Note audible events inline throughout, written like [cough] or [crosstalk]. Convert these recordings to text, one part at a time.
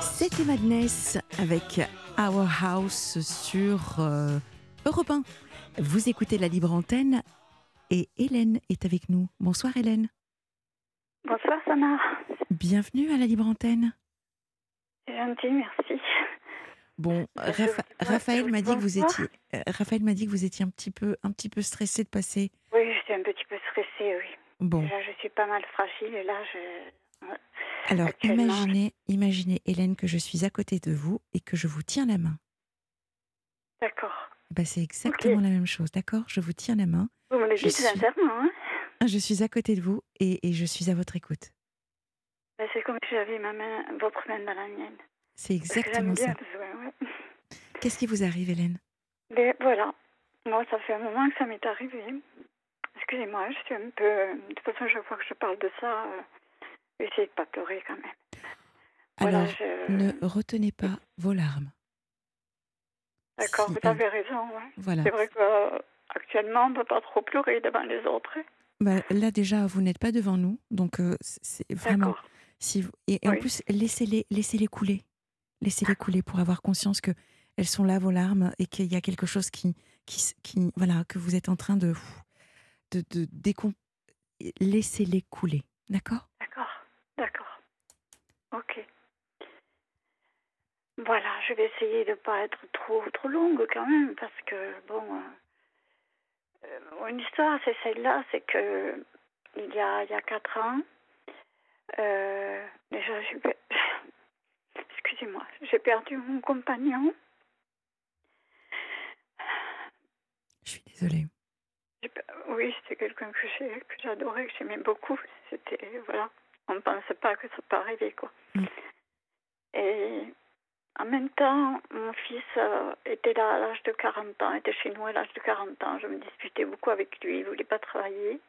C'était Madness avec Our House sur euh, Europe 1. Vous écoutez la libre antenne et Hélène est avec nous. Bonsoir Hélène. Bonsoir Sana. Bienvenue à la libre antenne. C'est gentil, merci. Bon, Rapha- Raphaël m'a dit que vous étiez euh, Raphaël m'a dit que vous étiez un petit peu un petit peu stressé de passer. Oui, je suis un petit peu stressée, oui. Bon, Là, je suis pas mal fragile et là, je... alors imaginez imaginez Hélène que je suis à côté de vous et que je vous tiens la main. D'accord. Bah, c'est exactement la même chose, d'accord? Je vous tiens la main. Vous me le dites suis- hein Je suis à côté de vous et, et je suis à votre écoute. Ben, C'est comme si j'avais ma main, votre main dans la mienne. C'est exactement ça. ouais. Qu'est-ce qui vous arrive, Hélène? Mais voilà. Moi, ça fait un moment que ça m'est arrivé. Excusez-moi, je suis un peu... De toute façon, chaque fois que je parle de ça, euh, essayez de pas pleurer quand même. Voilà, Alors, je- ne retenez pas vos larmes. D'accord, si vous elle- avez raison, ouais. Voilà. C'est vrai qu'actuellement, on ne peut pas trop pleurer devant les autres. hein. Bah, là déjà, vous n'êtes pas devant nous, donc euh, c'est vraiment. D'accord. Si vous- et, et en plus, laissez-les, laissez-les couler, laissez-les couler pour avoir conscience que elles sont là vos larmes et qu'il y a quelque chose qui, qui, voilà, que vous êtes en train de, de, de décom- Laissez-les couler, d'accord? Ok. Voilà, je vais essayer de ne pas être trop trop longue quand même, parce que bon, euh, euh, une histoire, c'est celle-là, c'est que il y a il y a quatre ans, euh, déjà, j'ai [laughs] excusez-moi, j'ai perdu mon compagnon. Je suis désolée. Oui, c'était quelqu'un que j'ai que j'adorais, que j'aimais beaucoup. C'était voilà, on ne pensait pas que ça peut arriver quoi. Mm. Et en même temps, mon fils euh, était là à l'âge de 40 ans, était chez nous à l'âge de 40 ans. Je me disputais beaucoup avec lui, il voulait pas travailler.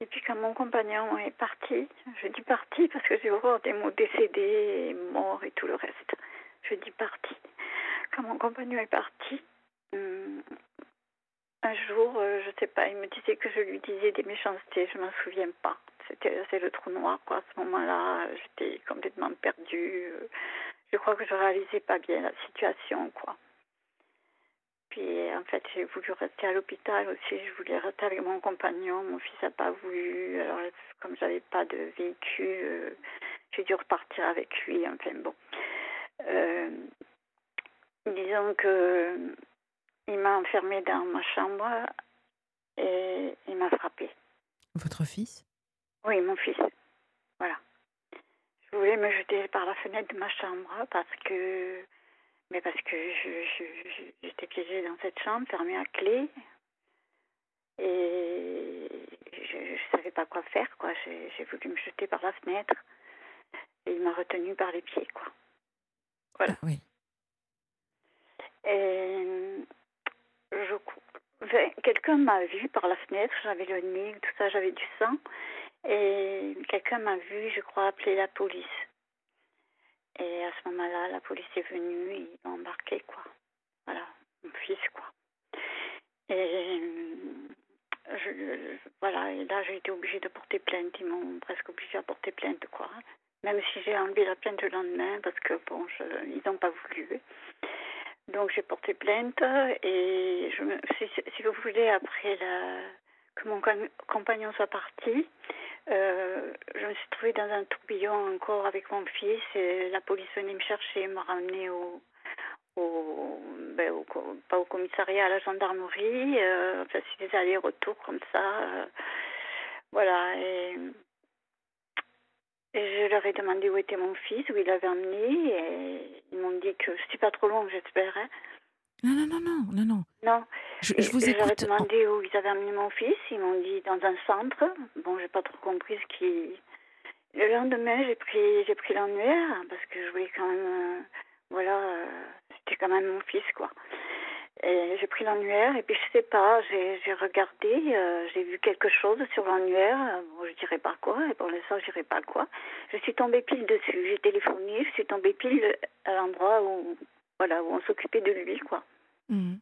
Et puis quand mon compagnon est parti, je dis parti parce que j'ai horreur des mots décédé, et mort et tout le reste. Je dis parti. Quand mon compagnon est parti, hum, un jour, euh, je sais pas, il me disait que je lui disais des méchancetés, je m'en souviens pas. C'était le trou noir, quoi. À ce moment-là, euh, j'étais complètement perdue. Euh, Je crois que je réalisais pas bien la situation, quoi. Puis en fait, j'ai voulu rester à l'hôpital aussi. Je voulais rester avec mon compagnon. Mon fils n'a pas voulu. Alors, comme j'avais pas de véhicule, euh, j'ai dû repartir avec lui. Enfin bon. Euh, disons que il m'a enfermée dans ma chambre et il m'a frappée. Votre fils? Oui, mon fils. Voulais me jeter par la fenêtre de ma chambre parce que, mais parce que j'étais piégée dans cette chambre, fermée à clé, et je, ne savais pas quoi faire, quoi. J'ai, voulu me jeter par la fenêtre et il m'a retenue par les pieds, quoi. Voilà. Oui. Et je, enfin, quelqu'un m'a vu par la fenêtre, j'avais le nez, tout ça, j'avais du sang. Et quelqu'un m'a vu, je crois, appeler la police. Et à ce moment-là, la police est venue, ils m'ont embarqué, quoi. Voilà, mon fils, quoi. Et je- voilà, et là, j'ai été obligée de porter plainte. Ils m'ont presque obligée à porter plainte, quoi. Même si j'ai enlevé la plainte le lendemain, parce que, bon, je- ils n'ont pas voulu. Donc j'ai porté plainte et si, si vous voulez, après la, que mon com- compagnon soit parti, euh, je me suis trouvée dans un tourbillon encore avec mon fils et la police venait me chercher, me ramener au, au, ben, au pas au commissariat, à la gendarmerie. Euh, enfin, c'est des allers-retours comme ça. euh, voilà. Et, je leur ai demandé où était mon fils, où il l'avait emmené, et ils m'ont dit que c'est pas trop long, j'espère. Non, non, non, non, non, non. Non. Je, vous écoute. en- demandé où ils avaient emmené mon fils. Ils m'ont dit dans un centre. Bon, j'ai pas trop compris ce qui. Le lendemain, j'ai pris, j'ai pris l'annuaire parce que je voulais quand même, euh, voilà, euh, c'était quand même mon fils, quoi. Et j'ai pris l'annuaire et puis je sais pas, j'ai, j'ai regardé, euh, j'ai vu quelque chose sur l'annuaire. Bon, je dirais pas quoi. Et pour l'instant, je dirais pas quoi. Je suis tombée pile dessus. J'ai téléphoné. Je suis tombée pile à l'endroit où, voilà, où on s'occupait de lui, quoi. Mhm.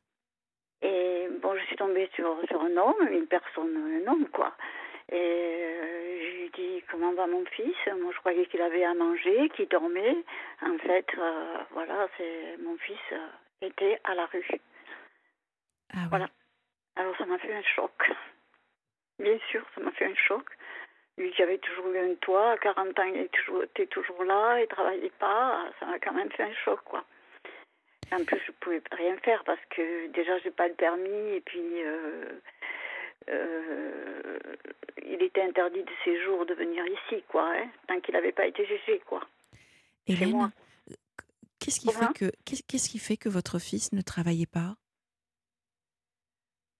Et bon, je suis tombée sur, sur un homme, une personne, un homme, quoi. Et euh, je lui dis comment va mon fils? Moi, je croyais qu'il avait à manger, qu'il dormait. En fait, euh, voilà, c'est mon fils euh, était à la rue. Ah oui. Voilà. Alors, ça m'a fait un choc. Bien sûr, ça m'a fait un choc. Lui qui avait toujours eu un toit, à 40 ans, il était toujours, était toujours là, il travaillait pas. Ça m'a quand même fait un choc, quoi. En plus, je pouvais rien faire parce que déjà, j'ai pas le permis et puis euh, euh, il était interdit de séjour de venir ici, quoi, hein, tant qu'il n'avait pas été jugé, quoi. Hélène, euh, qu'est-ce qui Comment fait que qu'est- qu'est-ce qui fait que votre fils ne travaillait pas?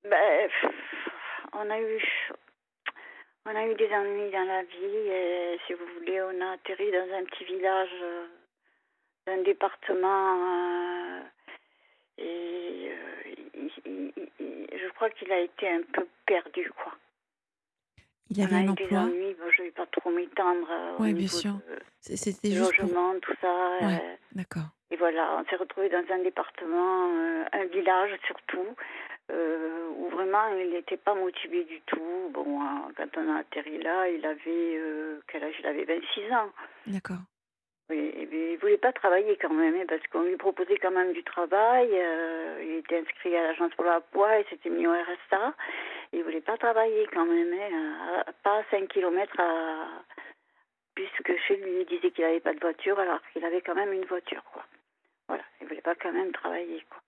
Ben, on a eu, on a eu des ennuis dans la vie et si vous voulez, on a atterri dans un petit village d'un département euh, et euh, il- il- il- il- je crois qu'il a été un peu perdu, quoi. Il On avait a un eu des emploi ennuis, bon, je ne vais pas trop m'étendre euh, Ouais, bien sûr. C'était juste pour... logement, tout ça. Ouais. euh, D'accord. Et voilà, on s'est retrouvé dans un département, euh, un village surtout, euh, où vraiment il n'était pas motivé du tout. Bon, quand on a atterri là, il avait quel âge? Il avait 26 ans. D'accord. Oui, et puis, il voulait pas travailler quand même, hein, parce qu'on lui proposait quand même du travail. euh, il était inscrit à l'agence pour l'emploi, il s'était mis au RSA. Il voulait pas travailler quand même, hein, à- pas à 5 kilomètres à... puisque chez lui, il disait qu'il n'avait pas de voiture, alors qu'il avait quand même une voiture, quoi. Voilà, il voulait pas quand même travailler, quoi.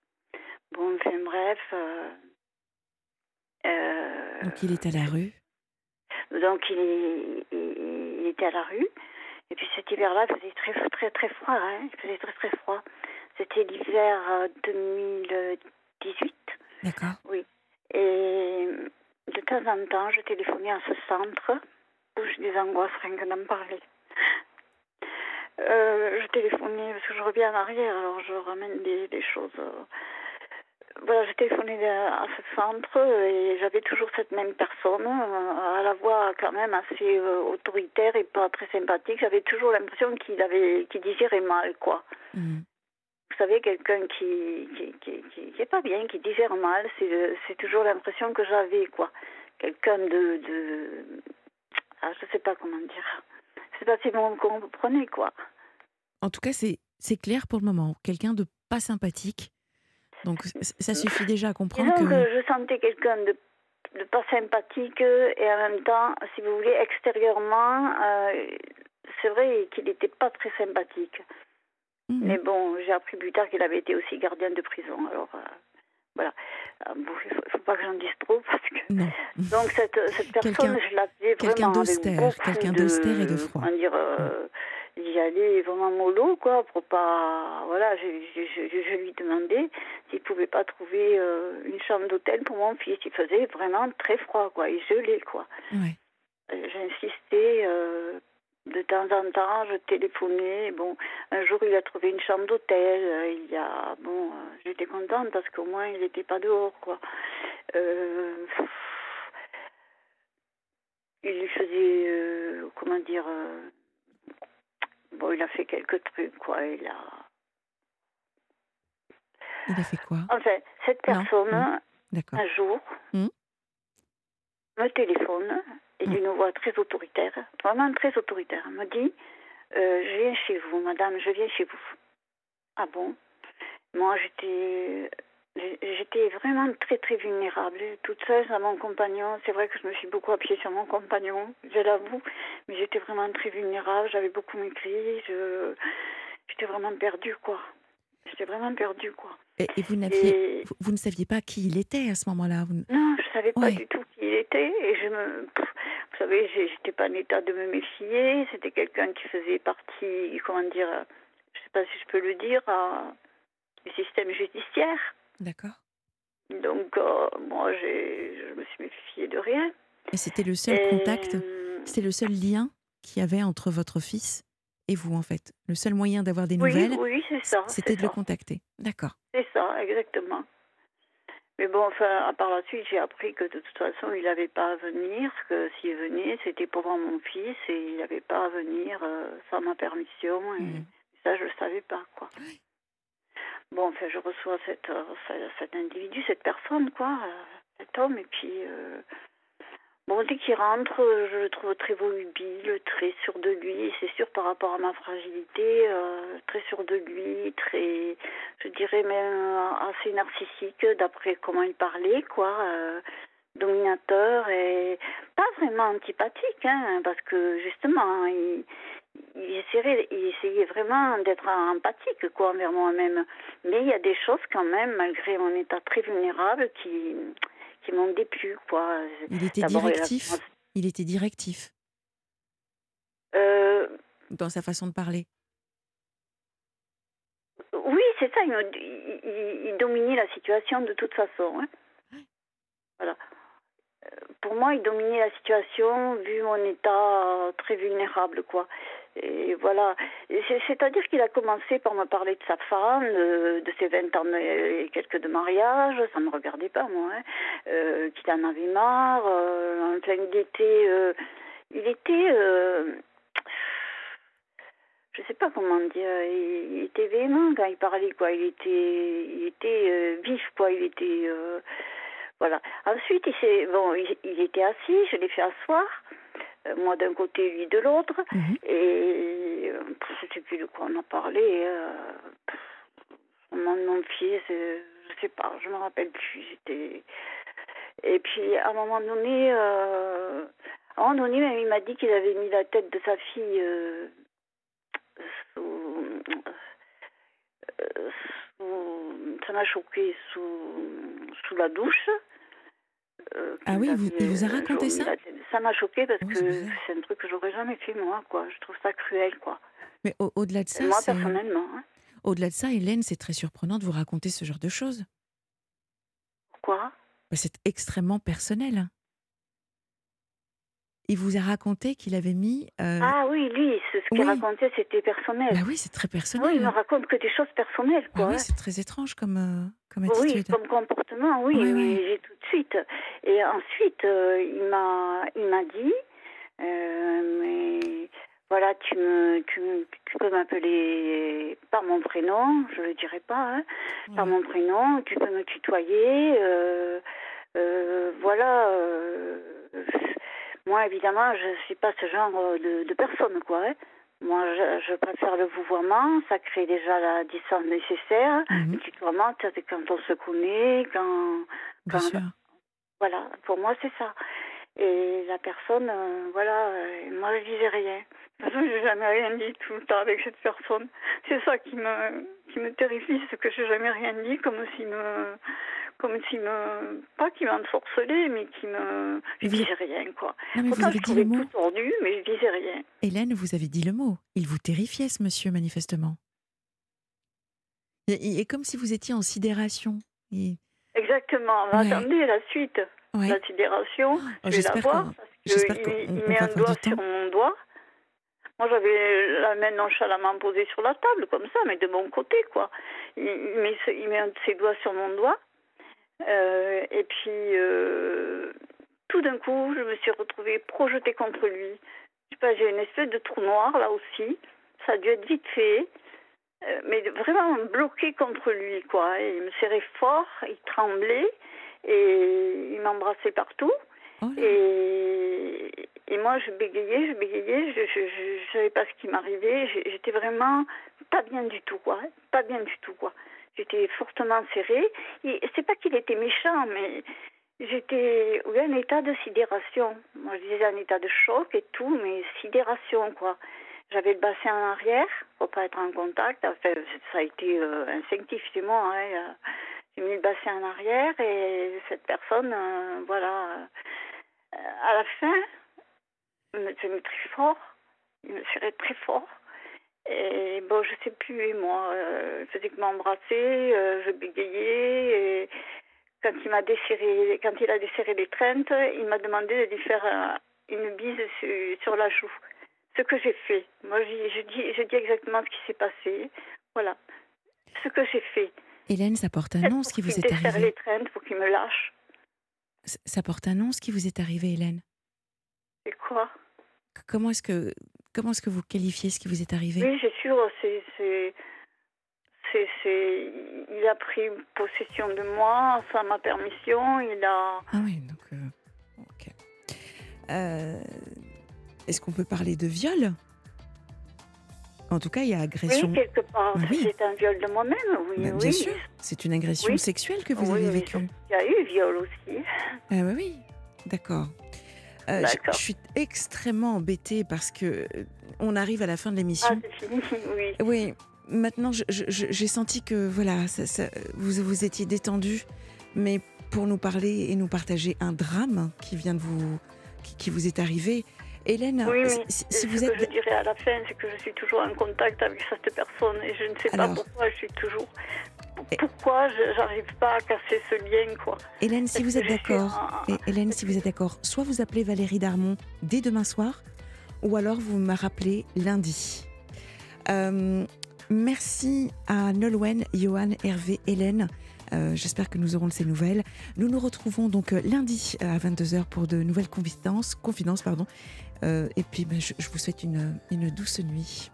Bon, enfin bref. euh, euh, Donc il est à la rue. donc il, est- il était à la rue. Et puis cet hiver-là, il faisait très très très froid. Hein. Il faisait très très froid. C'était l'hiver euh, 2018. D'accord. Oui. Et de temps en temps, je téléphonais à ce centre où j'ai des angoisses rien que d'en parler. Euh, je téléphonais parce que je reviens en arrière, alors je ramène des, des choses. euh. Voilà, je téléphonais à ce centre et j'avais toujours cette même personne, euh, à la voix quand même assez euh, autoritaire et pas très sympathique. J'avais toujours l'impression qu'il avait, qu'il digérait mal, quoi Mhm. vous savez, quelqu'un qui qui, qui, qui, qui est pas bien, qui digère mal, c'est c'est toujours l'impression que j'avais, quoi. Quelqu'un de, de... Ah, je sais pas comment dire. Je sais pas si vous comprenez, quoi. En tout cas, c'est c'est clair pour le moment. Quelqu'un de pas sympathique. Donc ça suffit déjà à comprendre Disons que... que je sentais quelqu'un de, de pas sympathique et en même temps, si vous voulez, extérieurement, euh, c'est vrai qu'il n'était pas très sympathique. Mhm. Mais bon, j'ai appris plus tard qu'il avait été aussi gardien de prison. Alors, euh, voilà. Euh, bon, il ne faut, faut pas que j'en dise trop parce que. Non. Donc, cette, cette personne, Quelqu'un- je l'appelais quelqu'un vraiment avec d'austère, quelqu'un d'austère et de froid. Dire euh, J'y allais vraiment mollo, quoi, pour pas. Voilà, je, je, je, je lui demandais s'il pouvait pas trouver euh, une chambre d'hôtel pour mon fils. Il faisait vraiment très froid, quoi. Il gelait, quoi. Ouais. Euh, J'insistais euh, de temps en temps, je téléphonais. Bon, un jour, il a trouvé une chambre d'hôtel. Il y a, bon, j'étais contente parce qu'au moins, il n'était pas dehors, quoi. Euh, il lui faisait, euh, comment dire, euh, il a fait quelques trucs, quoi. Il a, Il a fait quoi enfin, cette personne, non. Un jour, Hmm. me téléphone et Hmm. d'une voix très autoritaire, vraiment très autoritaire, me dit euh, Je viens chez vous, madame, je viens chez vous. Ah bon? Moi, j'étais. J'étais vraiment très très vulnérable, toute seule à mon compagnon. C'est vrai que je me suis beaucoup appuyée sur mon compagnon, je l'avoue, mais j'étais vraiment très vulnérable, j'avais beaucoup maigri, je... j'étais vraiment perdue quoi. J'étais vraiment perdue quoi. Et, et vous, n'aviez, Et vous, vous ne saviez pas qui il était à ce moment-là vous... non, je savais pas du tout qui il était et je me, vous savez, j'étais pas en état de me méfier. C'était quelqu'un qui faisait partie, comment dire, je sais pas si je peux le dire, euh, du système judiciaire. D'accord. Donc euh, moi, j'ai, je me suis méfiée de rien. Et c'était le seul Et, contact, euh, c'était le seul lien qu'il y avait entre votre fils et vous, en fait. Le seul moyen d'avoir des oui, nouvelles, oui, c'est ça. c'était c'est de le contacter. D'accord. C'est ça, exactement. Mais bon, enfin, par la suite, j'ai appris que de toute façon, il n'avait pas à venir, que s'il venait, c'était pour voir mon fils et il n'avait pas à venir euh, sans ma permission. Et Mhm. ça, je ne le savais pas, quoi. Bon, enfin, je reçois euh, ce- cet individu, cette personne, quoi, euh, cet homme, et puis, euh, Bon, dès qu'il rentre, je le trouve très volubile, très sûr de lui. C'est sûr par rapport à ma fragilité, très sûr de lui, très, je dirais même assez narcissique d'après comment il parlait, quoi. dominateur et pas vraiment antipathique, hein, parce que justement, il, il essayait, il essayait vraiment d'être empathique, quoi, envers moi-même. Mais il y a des choses quand même, malgré mon état très vulnérable, qui qui m'ont déplu, quoi. Il était directif. Il était directif Euh, dans sa façon de parler. oui, c'est ça. Il, me- il- il- il dominait la situation de toute façon. hein. Voilà. Euh, Pour moi, il dominait la situation vu mon état très vulnérable, quoi. Et voilà. C'est-à-dire qu'il a commencé par me parler de sa femme, de, ses 20 ans et quelques de mariage. Ça ne me regardait pas, moi. hein. Euh, qu'il en avait marre. euh, enfin, il était... euh, il était... euh, je sais pas comment dire, il, il était véhément quand il parlait, quoi. Il était, il était vif, quoi. Il était, voilà. Ensuite, il bon, il, il était assis, je l'ai fait asseoir, moi d'un côté, lui de l'autre, Mhm. et euh, je sais plus de quoi on a parlé. Euh, on m'a mon fils, euh, je sais pas, je me rappelle plus. J'étais, et puis à un moment donné, euh, à un moment donné, même, il m'a dit qu'il avait mis la tête de sa fille. euh, sous, euh, sous- ça m'a choqué sous, sous la douche. Euh, Ah oui, vous- il vous a euh, raconté ça? Ça m'a choqué parce Oui, que c'est un truc que j'aurais jamais fait moi, quoi. Je trouve ça cruel, quoi. Mais au- au-delà de ça, moi, c'est- personnellement, hein. au-delà de ça, Hélène, c'est très surprenant de vous raconter ce genre de choses. Quoi? Bah, C'est extrêmement personnel. Il vous a raconté qu'il avait mis. euh, Ah oui, lui, ce, ce qu'il oui. racontait, c'était personnel. Bah oui, c'est très oui, personnel. il me raconte que des choses personnelles, Ah quoi. oui, hein. c'est très étrange comme, euh, comme Oui, attitude. comme comportement, oui, oui, j'ai tout de suite. Et ensuite, euh, il m'a, il m'a dit, euh, mais voilà, tu me, tu, me- tu peux m'appeler par mon prénom, je le dirai pas, hein, par mon prénom, tu peux me tutoyer, voilà. Moi, évidemment, je suis pas ce genre de, de personne, quoi. hein. Moi, je, je préfère le vouvoiement, ça crée déjà la distance nécessaire. Mhm, Le tutoiement, c'est quand on se connaît, quand, bien quand- sûr. voilà, pour moi c'est ça. Et la personne, euh, voilà, euh, moi je disais rien. De toute façon, j'ai jamais rien dit tout le temps avec cette personne. C'est ça qui me, qui me terrifie, c'est que j'ai jamais rien dit, comme s'il me, comme s'il me, pas qu'il m'ensorcelait, mais qui me, je vous- disais rien quoi. Non, mais vous Pourtant, avez je dit le trouvais mot. tout tordu, mais je disais rien. Hélène, vous avez dit le mot. Il vous terrifiait, ce monsieur, manifestement. Il est comme si vous étiez en sidération. Et- Exactement. Mais Ouais. Attendez la suite, Ouais. la sidération. Oh, je vais la voir parce qu'il il on met un doigt sur mon doigt. Moi, j'avais la main nonchalamment posée sur la table, comme ça, mais de mon côté, quoi. Il, met, il met un de ses doigts sur mon doigt. Euh, et puis, euh, tout d'un coup, je me suis retrouvée projetée contre lui. Je sais pas, j'ai une espèce de trou noir, là aussi. Ça a dû être vite fait. Euh, mais vraiment bloqué contre lui, quoi. Et il me serrait fort, il tremblait, et il m'embrassait partout. Oh. Et, et moi, je bégayais, je bégayais, je je savais pas ce qui m'arrivait. J'étais vraiment pas bien du tout, quoi. Pas bien du tout, quoi. J'étais fortement serrée. Et C'est pas qu'il était méchant, mais j'étais oui, en état de sidération. Moi, je disais en état de choc et tout, mais sidération, quoi. J'avais le bassin en arrière pour pas être en contact. Enfin, ça a été euh, instinctif chez moi. hein. Euh, J'ai mis le bassin en arrière et cette personne, euh, voilà, euh, à la fin, me tenait très fort. Il me serrait très fort. Et bon, je sais plus, moi, euh, il faisait que m'embrasser, euh, je bégayais. Et quand il m'a desserré, quand il a desserré l'étreinte, il m'a demandé de lui faire une bise sur, sur la joue. Ce que j'ai fait. Moi, je, je dis, je dis exactement ce qui s'est passé. Voilà. Ce que j'ai fait. Hélène, ça porte un nom, ce qui vous est arrivé. l'étreinte pour qu'il me lâche. Ça porte un nom, ce qui vous est arrivé, Hélène? C'est quoi? Comment est-ce que, comment est-ce que vous qualifiez ce qui vous est arrivé? Oui, c'est sûr, c'est, c'est, c'est, c'est, il a pris possession de moi sans ma permission, il a, Ah oui, donc. euh, ok. Euh, Est-ce qu'on peut parler de viol? En tout cas, il y a agression. Oui, quelque part. Oui. C'est un viol de moi-même, oui. Bah, oui. bien sûr, c'est une agression Oui. sexuelle que vous avez oui, vécue. Il y a eu viol aussi. Ah oui, oui, d'accord. Euh, je- je suis extrêmement embêtée parce que euh, on arrive à la fin de Ah, l'émission. c'est fini, [laughs] oui. Oui, maintenant j'ai senti que voilà, ça- ça- vous vous étiez détendu, mais pour nous parler et nous partager un drame qui vient de vous, qui, qui vous est arrivé. Hélène, Oui, oui. si, si ce vous que êtes, je dirais à la fin, c'est que je suis toujours en contact avec cette personne et je ne sais Alors. pas pourquoi je suis toujours. Pourquoi je n'arrive pas à casser ce lien, quoi? Hélène, si vous êtes d'accord, un- Hélène, si vous êtes d'accord, soit vous appelez Valérie Darmon dès demain soir, ou alors vous me rappelez lundi. Euh, merci à Nolwenn, Johan, Hervé, Hélène. Euh, J'espère que nous aurons de ces nouvelles. Nous nous retrouvons donc euh, lundi à 22h pour de nouvelles confidences. confidences pardon. Euh, et puis, ben, je, je vous souhaite une, une douce nuit.